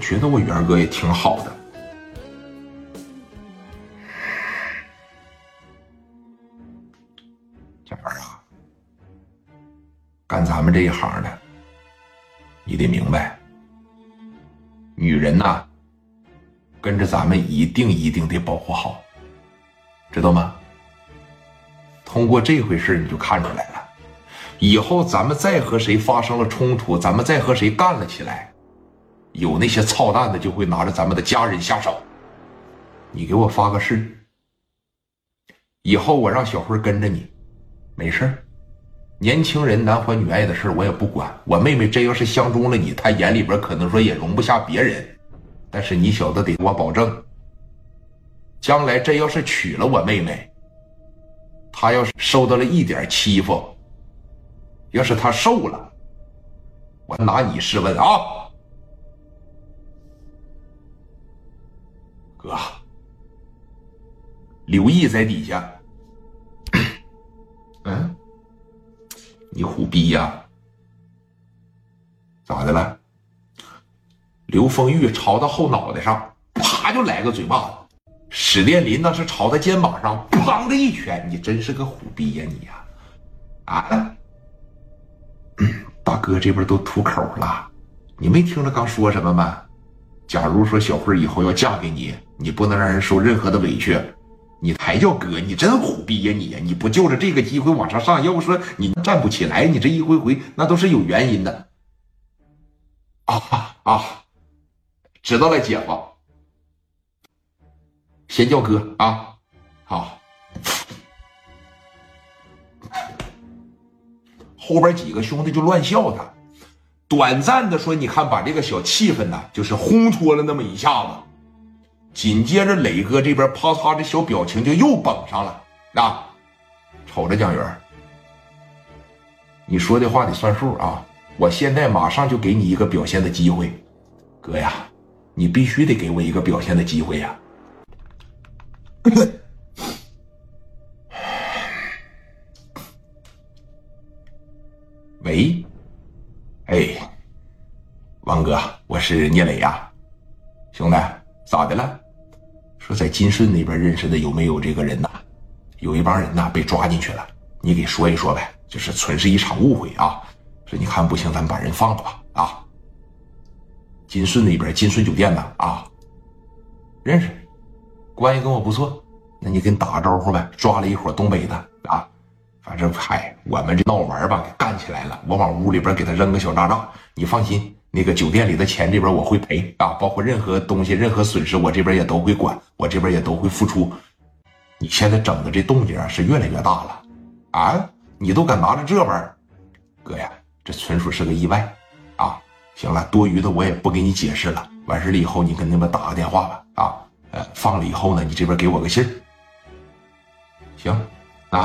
觉得我元哥也挺好的。小元啊，干咱们这一行的，你得明白，女人呐，跟着咱们一定一定得保护好，知道吗？通过这回事你就看出来了，以后咱们再和谁发生了冲突，咱们再和谁干了起来，有那些操蛋的就会拿着咱们的家人下手。你给我发个誓，以后我让小辉跟着你，没事年轻人男欢女爱的事我也不管。我妹妹真要是相中了你，她眼里边可能说也容不下别人，但是你小子得给我保证，将来真要是娶了我妹妹。他要是受到了一点欺负，要是他受了，我拿你试问啊，哥，刘毅在底下，嗯，你虎逼呀？咋的了？刘丰玉朝他后脑袋上，啪就来个嘴巴子。史殿林那是朝他肩膀上砰的一拳，你真是个虎逼呀你呀！啊，大哥这边都吐口了，你没听着刚说什么吗？假如说小慧以后要嫁给你，你不能让人受任何的委屈，你还叫哥？你真虎逼呀你呀！你不就着这个机会往上上？要不说你站不起来，你这一回回那都是有原因的。啊啊，知道了，姐夫。先叫哥啊，好。后边几个兄弟就乱笑他，短暂的说：“你看，把这个小气氛呢，就是烘托了那么一下子。”紧接着，磊哥这边啪嚓，这小表情就又绷上了。啊，瞅着蒋元，你说的话得算数啊！我现在马上就给你一个表现的机会，哥呀，你必须得给我一个表现的机会呀！喂，我是聂磊呀，兄弟，咋的了？说在金顺那边认识的有没有这个人呐？有一帮人呐被抓进去了，你给说一说呗，就是纯是一场误会啊。说你看不行，咱把人放了吧啊。金顺那边金顺酒店呢啊，认识。关系跟我不错，那你跟打个招呼呗。抓了一伙东北的啊，反正嗨，我们这闹玩吧，干起来了。我往屋里边给他扔个小炸炸，你放心，那个酒店里的钱这边我会赔啊，包括任何东西、任何损失，我这边也都会管，我这边也都会付出。你现在整的这动静是越来越大了啊！你都敢拿着这玩儿，哥呀，这纯属是个意外啊！行了，多余的我也不给你解释了。完事了以后，你跟那边打个电话吧啊。呃，放了以后呢，你这边给我个信儿。行，那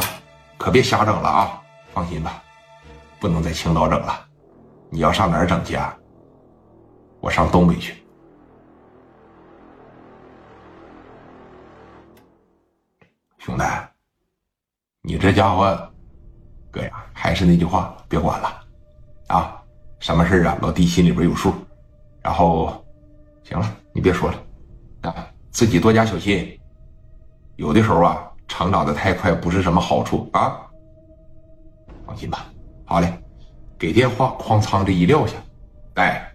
可别瞎整了啊！放心吧，不能在青岛整了。你要上哪儿整去啊？我上东北去。兄弟，你这家伙，哥呀，还是那句话，别管了啊！什么事啊？老弟心里边有数。然后，行了，你别说了啊。自己多加小心，有的时候啊，成长的太快不是什么好处啊。放心吧，好嘞，给电话，哐仓这一撂下，哎。